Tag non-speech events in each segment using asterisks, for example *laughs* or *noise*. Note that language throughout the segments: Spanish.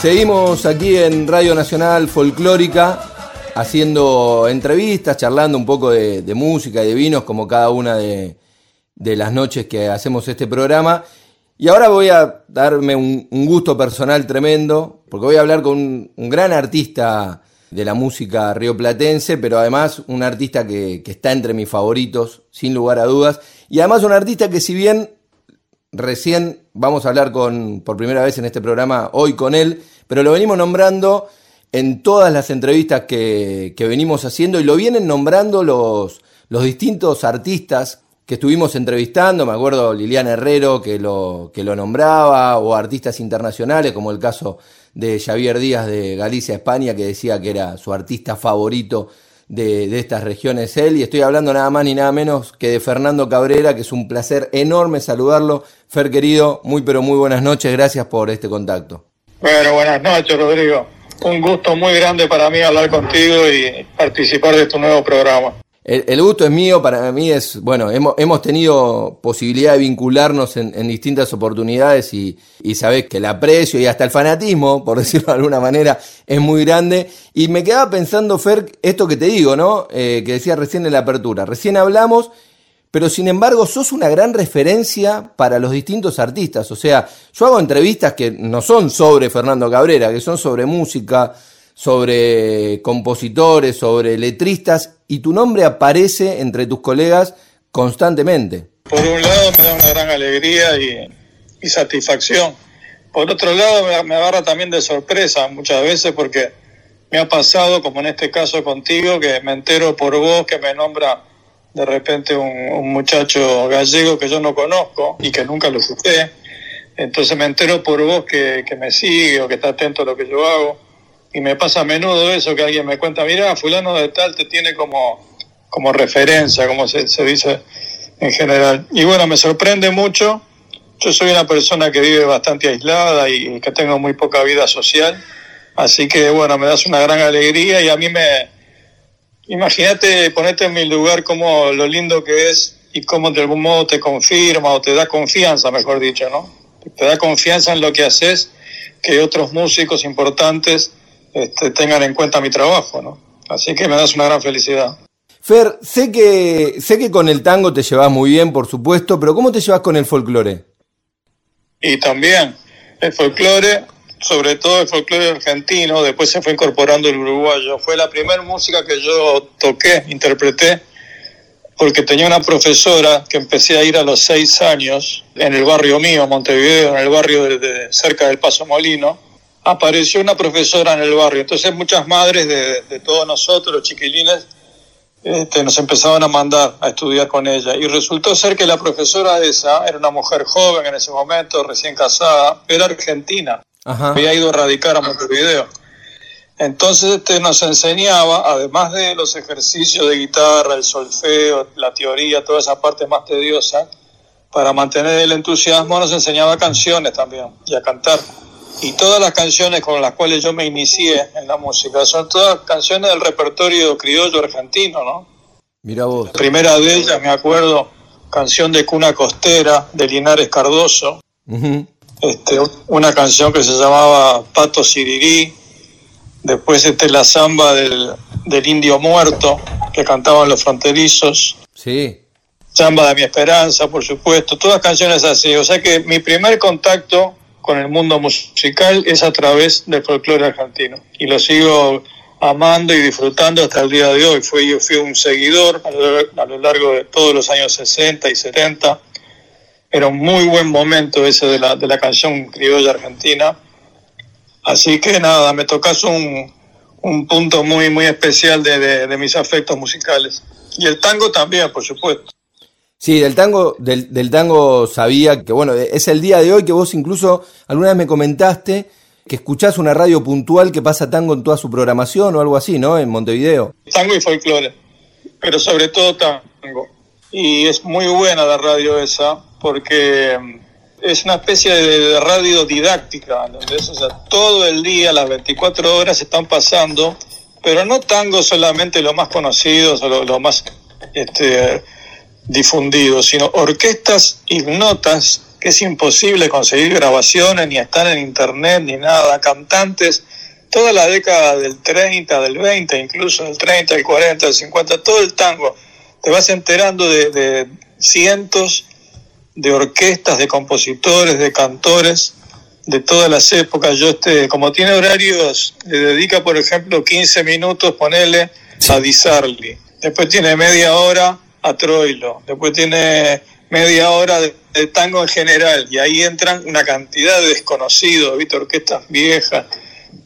Seguimos aquí en Radio Nacional Folclórica haciendo entrevistas, charlando un poco de, música y de vinos como cada una de, las noches que hacemos este programa. Y ahora voy a darme un, gusto personal tremendo, porque voy a hablar con un, gran artista de la música rioplatense, pero además un artista que, que está entre mis favoritos, sin lugar a dudas, y además un artista que si bien recién vamos a hablar con, por primera vez en este programa hoy con él, pero lo venimos nombrando en todas las entrevistas que, venimos haciendo y lo vienen nombrando los, los distintos artistas que estuvimos entrevistando, me acuerdo Liliana Herrero que lo, que lo nombraba, o artistas internacionales, como el caso de Javier Díaz de Galicia, España, que decía que era su artista favorito de, estas regiones él. Y estoy hablando nada más ni nada menos que de Fernando Cabrera, que es un placer enorme saludarlo. Fer querido, muy pero muy buenas noches, gracias por este contacto. Bueno, buenas noches Rodrigo. Un gusto muy grande para mí hablar contigo y participar de tu nuevo programa. El, gusto es mío, para mí es, bueno, hemos, hemos tenido posibilidad de vincularnos en, distintas oportunidades y, y sabés que el aprecio y hasta el fanatismo, por *laughs* decirlo de alguna manera, es muy grande. Y me quedaba pensando, Fer, esto que te digo, ¿no? Eh, que decía recién en la apertura. Recién hablamos, pero sin embargo sos una gran referencia para los distintos artistas. O sea, yo hago entrevistas que no son sobre Fernando Cabrera, que son sobre música, sobre compositores, sobre letristas, y tu nombre aparece entre tus colegas constantemente. Por un lado me da una gran alegría y, satisfacción. Por otro lado me, agarra también de sorpresa muchas veces porque me ha pasado, como en este caso contigo, que me entero por vos que me nombra de repente un, muchacho gallego que yo no conozco y que nunca lo supe. Entonces me entero por vos que me sigue o que está atento a lo que yo hago y me pasa a menudo eso, que alguien me cuenta, mira, fulano de tal te tiene como, como referencia, como se, dice en general. Y bueno, me sorprende mucho. Yo soy una persona que vive bastante aislada y que tengo muy poca vida social. Así que bueno, me das una gran alegría y a mí me... Imagínate ponerte en mi lugar como lo lindo que es y cómo de algún modo te confirma o te da confianza, mejor dicho, ¿no? Te da confianza en lo que haces que otros músicos importantes este, tengan en cuenta mi trabajo, ¿no? Así que me das una gran felicidad. Fer, sé que, sé que con el tango te llevas muy bien, por supuesto, pero ¿cómo te llevas con el folclore? Y también el folclore, sobre todo el folclore argentino, después se fue incorporando el uruguayo. Fue la primera música que yo toqué, interpreté, porque tenía una profesora que empecé a ir a los seis años en el barrio mío, Montevideo, en el barrio de cerca del Paso Molino apareció una profesora en el barrio. Entonces muchas madres de, todos nosotros, los chiquilines, este, nos empezaban a mandar a estudiar con ella. Y resultó ser que la profesora esa era una mujer joven en ese momento, recién casada, era argentina. Había ido a radicar a Montevideo. Entonces este, nos enseñaba, además de los ejercicios de guitarra, el solfeo, la teoría, toda esa parte más tediosa, para mantener el entusiasmo nos enseñaba canciones también y a cantar y todas las canciones con las cuales yo me inicié en la música son todas canciones del repertorio criollo argentino, ¿no? Mira vos. La primera de ellas, me acuerdo, canción de Cuna Costera, de Linares Cardoso. este, una canción que se llamaba Pato Sirirí. Después este, la samba del, del Indio Muerto, que cantaban los fronterizos. Sí. Samba de mi esperanza, por supuesto. Todas canciones así. O sea que mi primer contacto con el mundo musical es a través del folclore argentino. Y lo sigo amando y disfrutando hasta el día de hoy. Fui, yo fui un seguidor a lo, largo de todos los años 60 y 70. Era un muy buen momento ese de la, de la canción criolla argentina. Así que nada, me tocas un, un punto muy, muy especial de, de mis afectos musicales. Y el tango también, por supuesto. Sí, del tango, del, tango sabía que, bueno, es el día de hoy que vos incluso alguna vez me comentaste que escuchás una radio puntual que pasa tango en toda su programación o algo así, ¿no? En Montevideo. Tango y folclore, pero sobre todo tango. Y es muy buena la radio esa porque mm, es una especie de radio didáctica, ¿entendés? O sea, todo el día, las 24 horas están pasando, pero no tango solamente los más conocidos o lo más... Este, difundido, sino orquestas ignotas que es imposible conseguir grabaciones, ni estar en internet, ni nada. Cantantes, toda la década del 30, del 20, incluso del 30, del 40, del 50, todo el tango. Te vas enterando de, de cientos de orquestas, de compositores, de cantores de todas las épocas. Yo, este, como tiene horarios, le dedica, por ejemplo, 15 minutos, ponele a Di Después tiene media hora a Troilo. Después tiene media hora de, tango en general. Y ahí entran una cantidad de desconocidos, ¿viste? Orquestas viejas.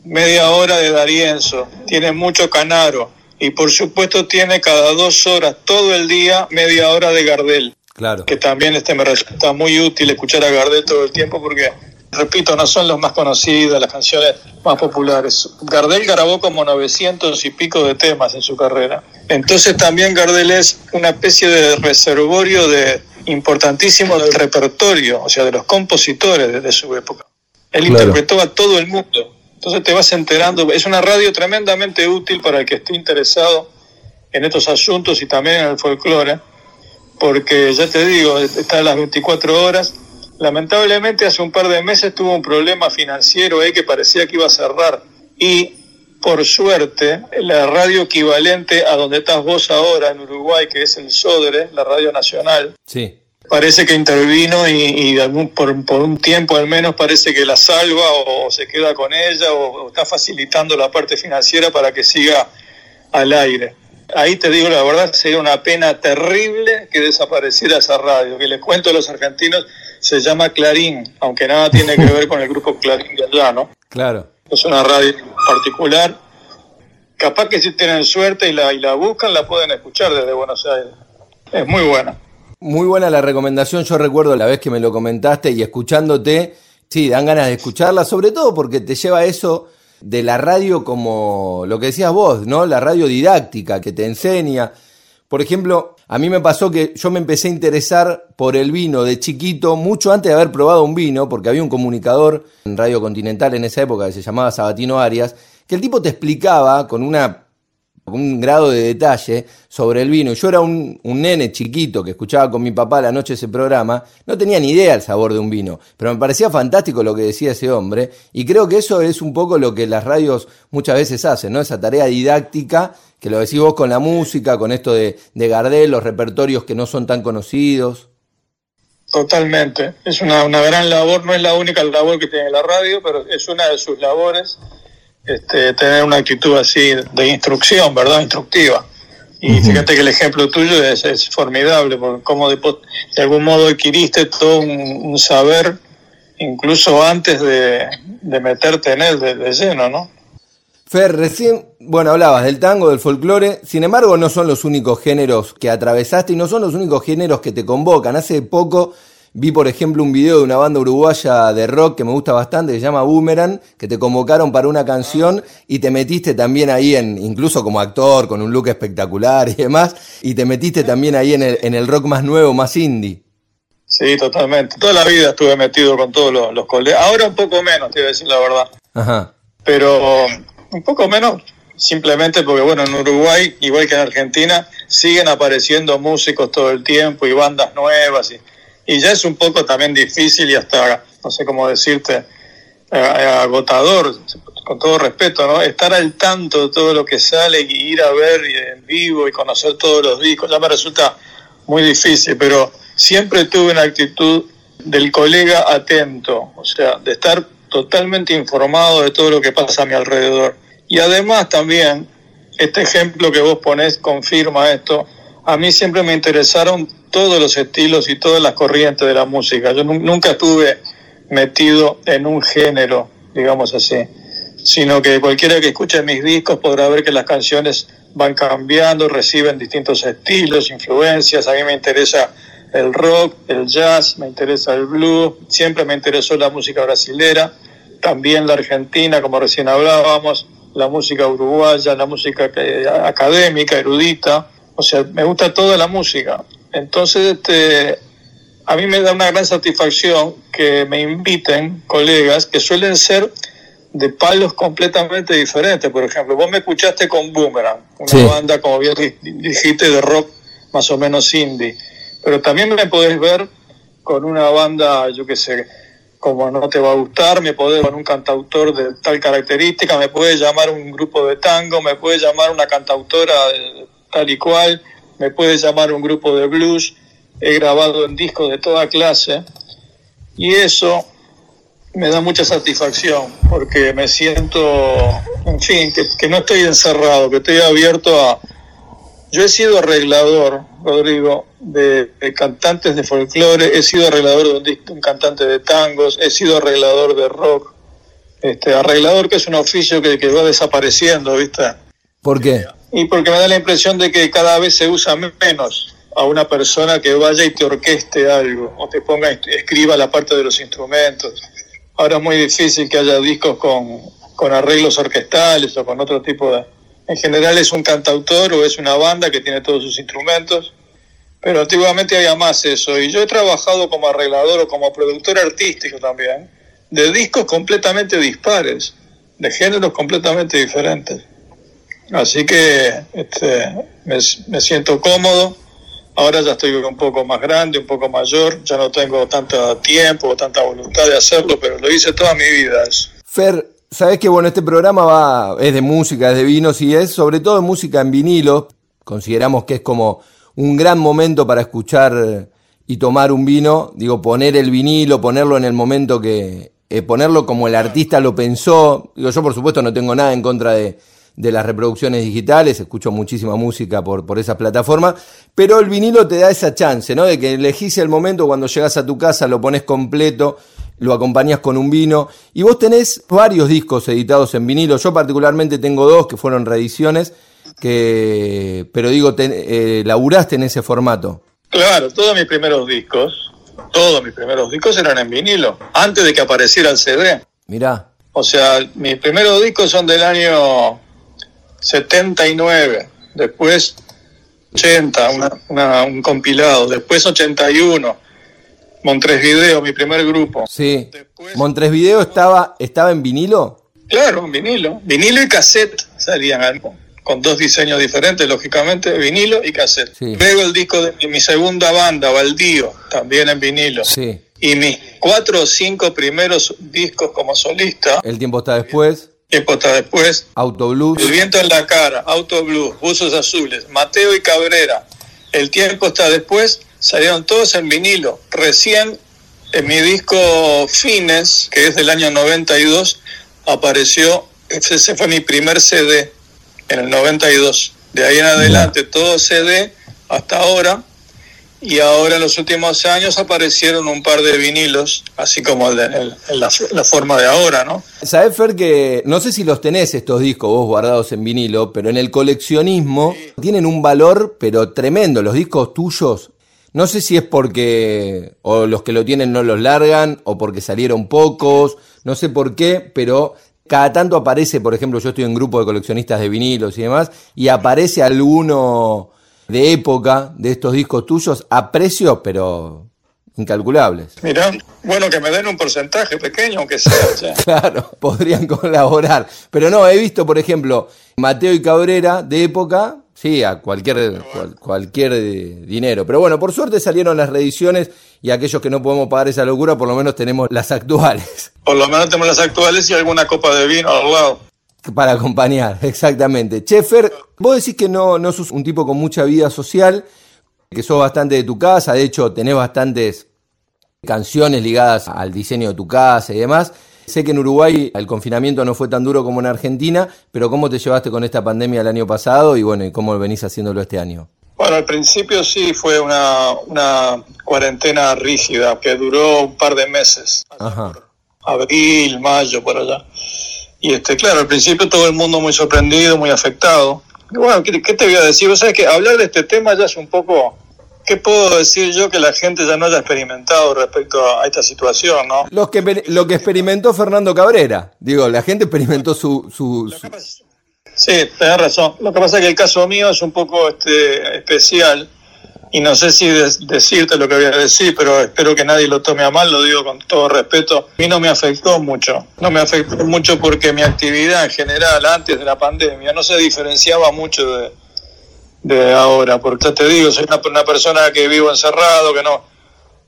Media hora de Darienzo. Tiene mucho Canaro. Y por supuesto tiene cada dos horas, todo el día, media hora de Gardel. Claro. Que también este me resulta muy útil escuchar a Gardel todo el tiempo porque repito, no son los más conocidos, las canciones más populares. Gardel grabó como 900 y pico de temas en su carrera. Entonces también Gardel es una especie de reservorio de importantísimo del repertorio, o sea, de los compositores de, su época. Él interpretó a todo el mundo. Entonces te vas enterando, es una radio tremendamente útil para el que esté interesado en estos asuntos y también en el folclore, porque ya te digo, está a las 24 horas Lamentablemente hace un par de meses tuvo un problema financiero ahí que parecía que iba a cerrar. Y por suerte la radio equivalente a donde estás vos ahora en Uruguay, que es el Sodre, la radio nacional, sí. parece que intervino y, algún, por, un tiempo al menos parece que la salva o, se queda con ella o, está facilitando la parte financiera para que siga al aire. Ahí te digo la verdad, sería una pena terrible que desapareciera esa radio, que les cuento a los argentinos, se llama Clarín, aunque nada tiene que ver con el grupo Clarín de allá, ¿no? Claro. Es una radio particular. Capaz que si tienen suerte y la, y la buscan, la pueden escuchar desde Buenos Aires. Es muy buena. Muy buena la recomendación, yo recuerdo la vez que me lo comentaste y escuchándote, sí, dan ganas de escucharla, sobre todo porque te lleva eso de la radio como lo que decías vos, ¿no? La radio didáctica que te enseña. Por ejemplo, a mí me pasó que yo me empecé a interesar por el vino de chiquito, mucho antes de haber probado un vino, porque había un comunicador en Radio Continental en esa época que se llamaba Sabatino Arias, que el tipo te explicaba con una un grado de detalle sobre el vino. Yo era un, nene chiquito que escuchaba con mi papá la noche ese programa, no tenía ni idea del sabor de un vino, pero me parecía fantástico lo que decía ese hombre y creo que eso es un poco lo que las radios muchas veces hacen, ¿no? Esa tarea didáctica que lo decís vos con la música, con esto de, de Gardel, los repertorios que no son tan conocidos. Totalmente, es una, una gran labor, no es la única labor que tiene la radio, pero es una de sus labores este, tener una actitud así de instrucción, ¿verdad? Instructiva. Y fíjate que el ejemplo tuyo es, es formidable, porque como de, algún modo adquiriste todo un, saber, incluso antes de, meterte en él de, lleno, ¿no? Fer, recién, bueno, hablabas del tango, del folclore, sin embargo no son los únicos géneros que atravesaste y no son los únicos géneros que te convocan. Hace poco Vi, por ejemplo, un video de una banda uruguaya de rock que me gusta bastante, que se llama Boomerang, que te convocaron para una canción y te metiste también ahí en, incluso como actor, con un look espectacular y demás, y te metiste también ahí en el, en el rock más nuevo, más indie. Sí, totalmente. Toda la vida estuve metido con todos los, colegas. Ahora un poco menos, te voy a decir la verdad. Ajá. Pero un poco menos simplemente porque, bueno, en Uruguay, igual que en Argentina, siguen apareciendo músicos todo el tiempo y bandas nuevas y y ya es un poco también difícil y hasta, no sé cómo decirte, eh, agotador, con todo respeto, ¿no? Estar al tanto de todo lo que sale y ir a ver en vivo y conocer todos los discos, ya me resulta muy difícil, pero siempre tuve una actitud del colega atento, o sea, de estar totalmente informado de todo lo que pasa a mi alrededor. Y además también, este ejemplo que vos ponés confirma esto, a mí siempre me interesaron todos los estilos y todas las corrientes de la música. Yo nunca estuve metido en un género, digamos así, sino que cualquiera que escuche mis discos podrá ver que las canciones van cambiando, reciben distintos estilos, influencias. A mí me interesa el rock, el jazz, me interesa el blues, siempre me interesó la música brasilera, también la argentina, como recién hablábamos, la música uruguaya, la música académica, erudita. O sea, me gusta toda la música. Entonces, este, a mí me da una gran satisfacción que me inviten colegas que suelen ser de palos completamente diferentes. Por ejemplo, vos me escuchaste con Boomerang, una banda, como bien dijiste, de rock más o menos indie. Pero también me podés ver con una banda, yo qué sé, como no te va a gustar, me puede con un cantautor de tal característica, me puede llamar un grupo de tango, me puede llamar una cantautora tal y cual, me puede llamar un grupo de blues, he grabado en discos de toda clase y eso me da mucha satisfacción porque me siento, en fin, que, que no estoy encerrado, que estoy abierto a... Yo he sido arreglador, Rodrigo, de, cantantes de folclore, he sido arreglador de un, cantante de tangos, he sido arreglador de rock, este, arreglador que es un oficio que, que va desapareciendo, ¿viste? ¿Por qué? Y porque me da la impresión de que cada vez se usa menos a una persona que vaya y te orqueste algo, o te ponga, escriba la parte de los instrumentos. Ahora es muy difícil que haya discos con, con arreglos orquestales o con otro tipo de... En general es un cantautor o es una banda que tiene todos sus instrumentos pero antiguamente había más eso. Y yo he trabajado como arreglador o como productor artístico también, de discos completamente dispares, de géneros completamente diferentes. Así que este, me, siento cómodo. Ahora ya estoy un poco más grande, un poco mayor, ya no tengo tanto tiempo tanta voluntad de hacerlo, pero lo hice toda mi vida. Fer, sabes que bueno, este programa va, es de música, es de vinos y es sobre todo música en vinilo. Consideramos que es como un gran momento para escuchar y tomar un vino, digo, poner el vinilo, ponerlo en el momento que, eh, ponerlo como el artista lo pensó. Digo, yo por supuesto no tengo nada en contra de, de las reproducciones digitales, escucho muchísima música por, por esas plataformas, pero el vinilo te da esa chance, ¿no? De que elegís el momento cuando llegas a tu casa, lo pones completo, lo acompañas con un vino, y vos tenés varios discos editados en vinilo, yo particularmente tengo dos que fueron reediciones, que, pero digo, eh, laburaste en ese formato. Claro, todos mis primeros discos, todos mis primeros discos eran en vinilo, antes de que apareciera el CD. Mirá. O sea, mis primeros discos son del año 79, después 80, un compilado, después 81, Montres Video, mi primer grupo. Sí. Montres Video estaba, estaba en vinilo. Claro, en vinilo. Vinilo y cassette salían algo con dos diseños diferentes, lógicamente, vinilo y cassette. Luego el disco de mi segunda banda, Baldío, también en vinilo. Y mis cuatro o cinco primeros discos como solista. El tiempo está después. Tiempo está después. Auto Blues. El viento en la cara, Auto Blues, Buzos Azules, Mateo y Cabrera. El tiempo está después. Salieron todos en vinilo. Recién en mi disco Fines, que es del año 92, apareció, ese fue mi primer CD en el 92. De ahí en adelante todo CD hasta ahora. Y ahora en los últimos años aparecieron un par de vinilos, así como en, la, forma de ahora, ¿no? Sabes, Fer, que no sé si los tenés estos discos vos guardados en vinilo, pero en el coleccionismo tienen un valor, pero tremendo. Los discos tuyos, no sé si es porque o los que lo tienen no los largan, o porque salieron pocos, no sé por qué, pero cada tanto aparece, por ejemplo, yo estoy en grupo de coleccionistas de vinilos y demás, y aparece alguno de época de estos discos tuyos a precios, pero incalculables. Mirá, bueno que me den un porcentaje pequeño, aunque sea. *laughs* claro, podrían *laughs* colaborar. Pero no, he visto, por ejemplo, Mateo y Cabrera de época, sí, a cualquier, cualquier dinero. Pero bueno, por suerte salieron las reediciones y aquellos que no podemos pagar esa locura, por lo menos tenemos las actuales. Por lo menos tenemos las actuales y alguna copa de vino al lado. Para acompañar, *laughs* exactamente. Chefer, vos decís que no, no sos un tipo con mucha vida social, que sos bastante de tu casa, de hecho tenés bastantes canciones ligadas al diseño de tu casa y demás. Sé que en Uruguay el confinamiento no fue tan duro como en Argentina, pero ¿cómo te llevaste con esta pandemia el año pasado y bueno, cómo venís haciéndolo este año? Bueno, al principio sí fue una, una cuarentena rígida que duró un par de meses. Abril, mayo, por allá. Y este, claro, al principio todo el mundo muy sorprendido, muy afectado. bueno, ¿qué, te voy a decir? Vos sabés que hablar de este tema ya es un poco ¿Qué puedo decir yo que la gente ya no haya experimentado respecto a esta situación, no? Lo que, lo que experimentó Fernando Cabrera. Digo, la gente experimentó su... su, Sí, tenés razón. Lo que pasa es que el caso mío es un poco este, especial y no sé si decirte lo que voy a decir, pero espero que nadie lo tome a mal, lo digo con todo respeto. A mí no me afectó mucho, no me afectó mucho porque mi actividad en general antes de la pandemia no se diferenciaba mucho de, de ahora, porque te digo, soy una, persona que vivo encerrado, que no,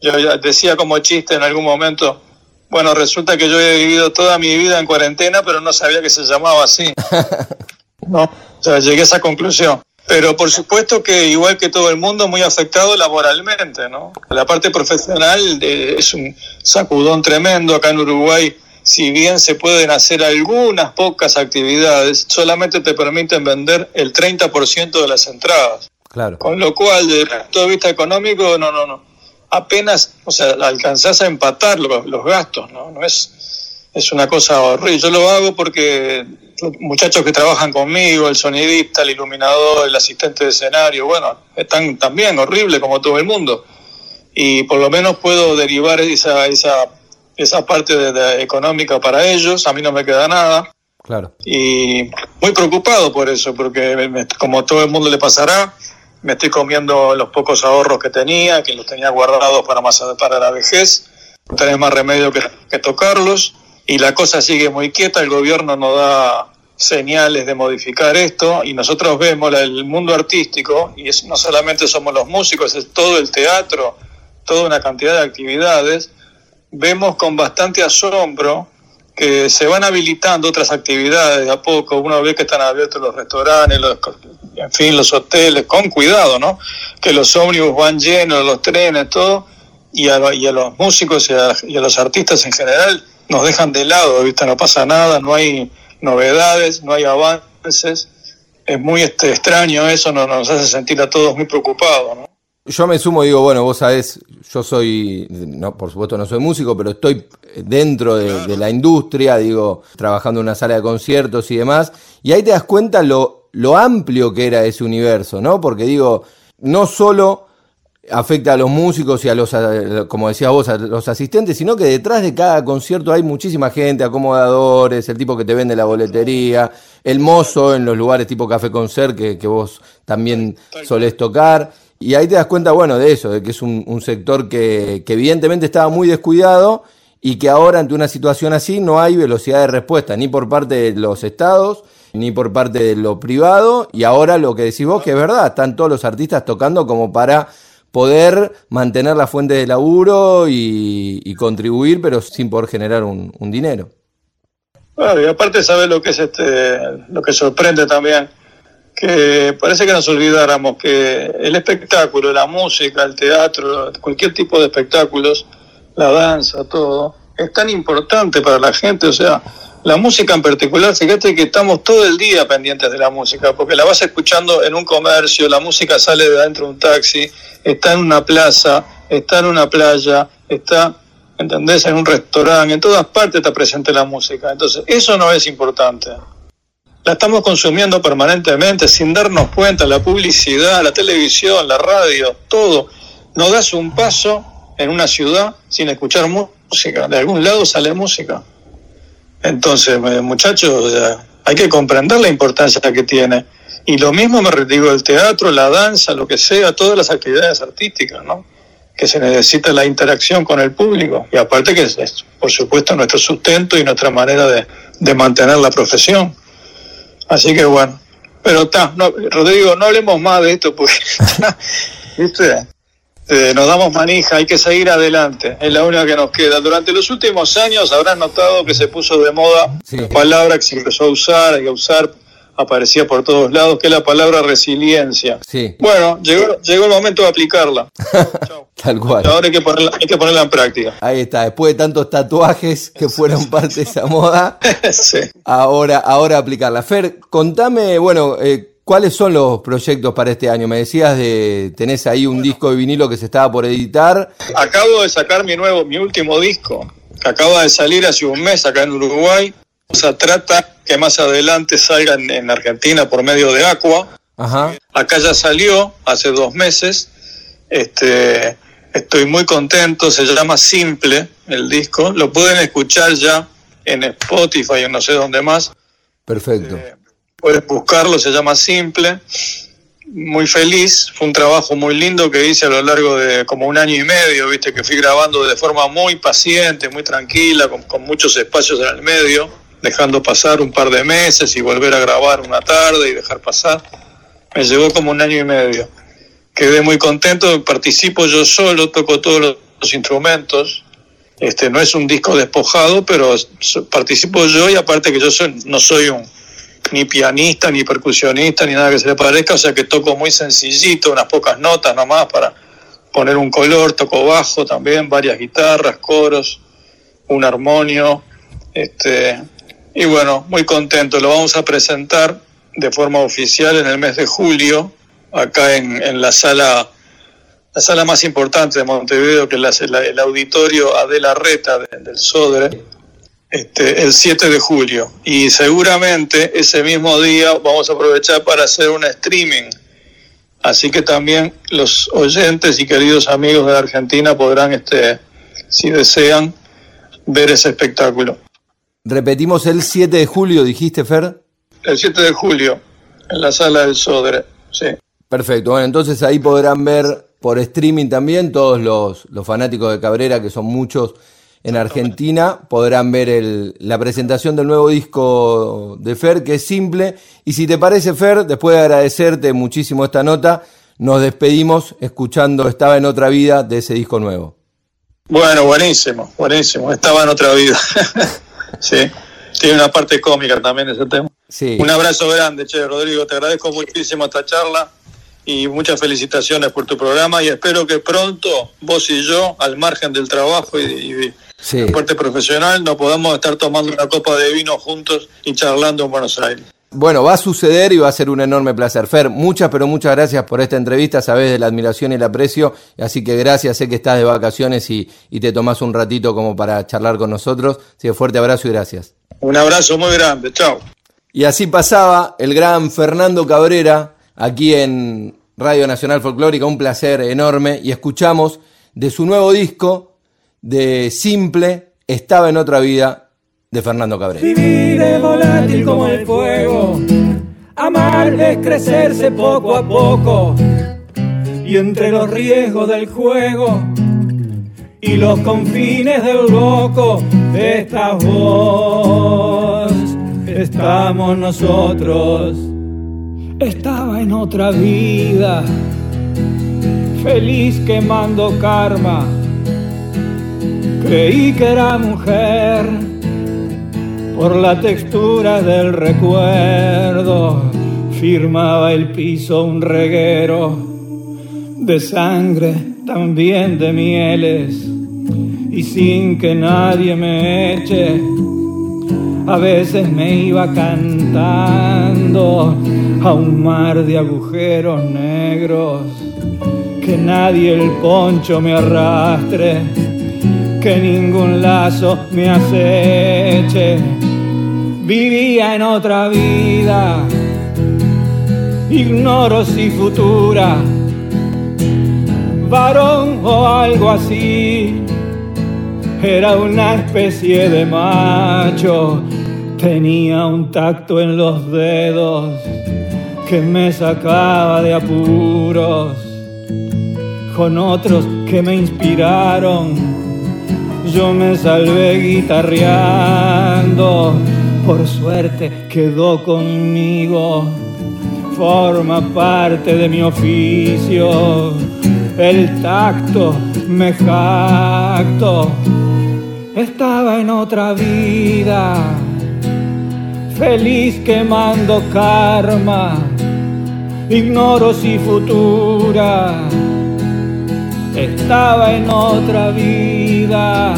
Yo decía como chiste en algún momento, bueno, resulta que yo he vivido toda mi vida en cuarentena, pero no sabía que se llamaba así. *laughs* no, o sea, llegué a esa conclusión. Pero por supuesto que igual que todo el mundo, muy afectado laboralmente, ¿no? La parte profesional eh, es un sacudón tremendo acá en Uruguay. Si bien se pueden hacer algunas pocas actividades, solamente te permiten vender el 30% de las entradas. Claro. Con lo cual, desde el punto de vista económico, no, no, no. Apenas, o sea, alcanzás a empatar los, los gastos, ¿no? No es, es una cosa horrible. Yo lo hago porque muchachos que trabajan conmigo, el sonidista, el iluminador, el asistente de escenario, bueno, están también horrible como todo el mundo. Y por lo menos puedo derivar esa, esa, esa parte de, económica para ellos, a mí no me queda nada. Claro. Y muy preocupado por eso, porque como todo el mundo le pasará, me estoy comiendo los pocos ahorros que tenía, que los tenía guardados para, más, para la vejez, no tenés más remedio que, que tocarlos y la cosa sigue muy quieta, el gobierno no da señales de modificar esto y nosotros vemos el mundo artístico y es, no solamente somos los músicos, es todo el teatro, toda una cantidad de actividades, vemos con bastante asombro que se van habilitando otras actividades de a poco, uno ve que están abiertos los restaurantes, los, en fin, los hoteles, con cuidado, ¿no? Que los ómnibus van llenos, los trenes, todo, y a, y a los músicos y a, y a los artistas en general nos dejan de lado, ¿viste? No pasa nada, no hay novedades, no hay avances. Es muy este, extraño eso, nos hace sentir a todos muy preocupados, ¿no? Yo me sumo y digo, bueno, vos sabés, yo soy, no, por supuesto no soy músico, pero estoy dentro de, de, la industria, digo, trabajando en una sala de conciertos y demás, y ahí te das cuenta lo, lo amplio que era ese universo, ¿no? Porque digo, no solo afecta a los músicos y a los, como decías vos, a los asistentes, sino que detrás de cada concierto hay muchísima gente, acomodadores, el tipo que te vende la boletería, el mozo en los lugares tipo Café Concert que, que vos también solés tocar. Y ahí te das cuenta, bueno, de eso, de que es un, un sector que, que evidentemente estaba muy descuidado y que ahora ante una situación así no hay velocidad de respuesta, ni por parte de los estados, ni por parte de lo privado, y ahora lo que decís vos, que es verdad, están todos los artistas tocando como para poder mantener la fuente de laburo y, y contribuir, pero sin poder generar un, dinero. Y aparte sabes lo que es este, lo que sorprende también, que parece que nos olvidáramos que el espectáculo, la música, el teatro, cualquier tipo de espectáculos, la danza, todo, es tan importante para la gente, o sea, la música en particular, fíjate que estamos todo el día pendientes de la música, porque la vas escuchando en un comercio, la música sale de adentro de un taxi, está en una plaza, está en una playa, está, ¿entendés?, en un restaurante, en todas partes está presente la música. Entonces, eso no es importante. La estamos consumiendo permanentemente sin darnos cuenta, la publicidad, la televisión, la radio, todo. No das un paso en una ciudad sin escuchar música, de algún lado sale música. Entonces, eh, muchachos, hay que comprender la importancia que tiene. Y lo mismo me digo el teatro, la danza, lo que sea, todas las actividades artísticas, ¿no? Que se necesita la interacción con el público. Y aparte que es, por supuesto, nuestro sustento y nuestra manera de, de mantener la profesión. Así que bueno. Pero está, Rodrigo, no hablemos más de esto porque, *laughs* ¿viste? Eh, nos damos manija, hay que seguir adelante, es la única que nos queda. Durante los últimos años habrás notado que se puso de moda sí. la palabra que se empezó a usar y a usar, aparecía por todos lados, que es la palabra resiliencia. Sí. Bueno, llegó, llegó el momento de aplicarla. *laughs* Tal cual. Ahora hay que, ponerla, hay que ponerla en práctica. Ahí está, después de tantos tatuajes que fueron *laughs* parte de esa moda, sí. ahora, ahora aplicarla. Fer, contame, bueno, eh, ¿Cuáles son los proyectos para este año? Me decías de tenés ahí un bueno, disco de vinilo que se estaba por editar. Acabo de sacar mi nuevo, mi último disco, que acaba de salir hace un mes acá en Uruguay. O sea, trata que más adelante salga en, en Argentina por medio de Aqua. Ajá. Acá ya salió hace dos meses. Este, estoy muy contento. Se llama Simple el disco. Lo pueden escuchar ya en Spotify y no sé dónde más. Perfecto. Eh, puedes buscarlo, se llama Simple. Muy feliz, fue un trabajo muy lindo que hice a lo largo de como un año y medio, viste, que fui grabando de forma muy paciente, muy tranquila, con, con muchos espacios en el medio, dejando pasar un par de meses y volver a grabar una tarde y dejar pasar. Me llevó como un año y medio. Quedé muy contento, participo yo solo, toco todos los instrumentos. Este, no es un disco despojado, pero participo yo y aparte que yo no soy un, ni pianista, ni percusionista, ni nada que se le parezca, o sea que toco muy sencillito, unas pocas notas nomás para poner un color, toco bajo también, varias guitarras, coros, un armonio, este, y bueno, muy contento, lo vamos a presentar de forma oficial en el mes de julio, acá en, la sala la sala más importante de Montevideo, que es el auditorio Adela Reta del Sodre, este, el 7 de julio. Y seguramente ese mismo día vamos a aprovechar para hacer un streaming. Así que también los oyentes y queridos amigos de la Argentina podrán, este, si desean, ver ese espectáculo. Repetimos el 7 de julio, dijiste, Fer. El 7 de julio, en la sala del Sodre, sí. Perfecto, bueno, entonces ahí podrán ver por streaming también todos los, los fanáticos de Cabrera, que son muchos en Argentina podrán ver la presentación del nuevo disco de Fer, que es simple. Y si te parece, Fer, después de agradecerte muchísimo esta nota, nos despedimos escuchando Estaba en otra vida de ese disco nuevo. Bueno, buenísimo, buenísimo. Estaba en otra vida. *laughs* sí, tiene una parte cómica también ese tema. Sí. Un abrazo grande, che, Rodrigo. Te agradezco muchísimo esta charla y muchas felicitaciones por tu programa y espero que pronto vos y yo, al margen del trabajo y, sí. parte profesional, nos podamos estar tomando una copa de vino juntos y charlando en Buenos Aires. Bueno, va a suceder y va a ser un enorme placer. Fer, muchas, pero muchas gracias por esta entrevista. Sabes de la admiración y el aprecio. Así que gracias. Sé que estás de vacaciones y, te tomás un ratito como para charlar con nosotros. Así que fuerte abrazo y gracias. Un abrazo muy grande. Chao. Y así pasaba el gran Fernando Cabrera aquí en Radio Nacional Folclórica. Un placer enorme. Y escuchamos de su nuevo disco de Simple, Estaba en otra vida, de Fernando Cabrera. Vivir es volátil como el fuego, amar es crecerse poco a poco, y entre los riesgos del juego y los confines del loco, esta voz, estamos nosotros. Estaba en otra vida, feliz quemando karma Creí que era mujer por la textura del recuerdo. Firmaba el piso un reguero de sangre, también de mieles. Y sin que nadie me eche, a veces me iba cantando a un mar de agujeros negros. Que nadie el poncho me arrastre que ningún lazo me aceche. Vivía en otra vida, ignoro si futura, varón o algo así. Era una especie de macho, tenía un tacto en los dedos que me sacaba de apuros, con otros que me inspiraron yo me salvé guitarreando, por suerte quedó conmigo, forma parte de mi oficio, el tacto me jacto, estaba en otra vida, feliz quemando karma, ignoro si futura estaba en otra vida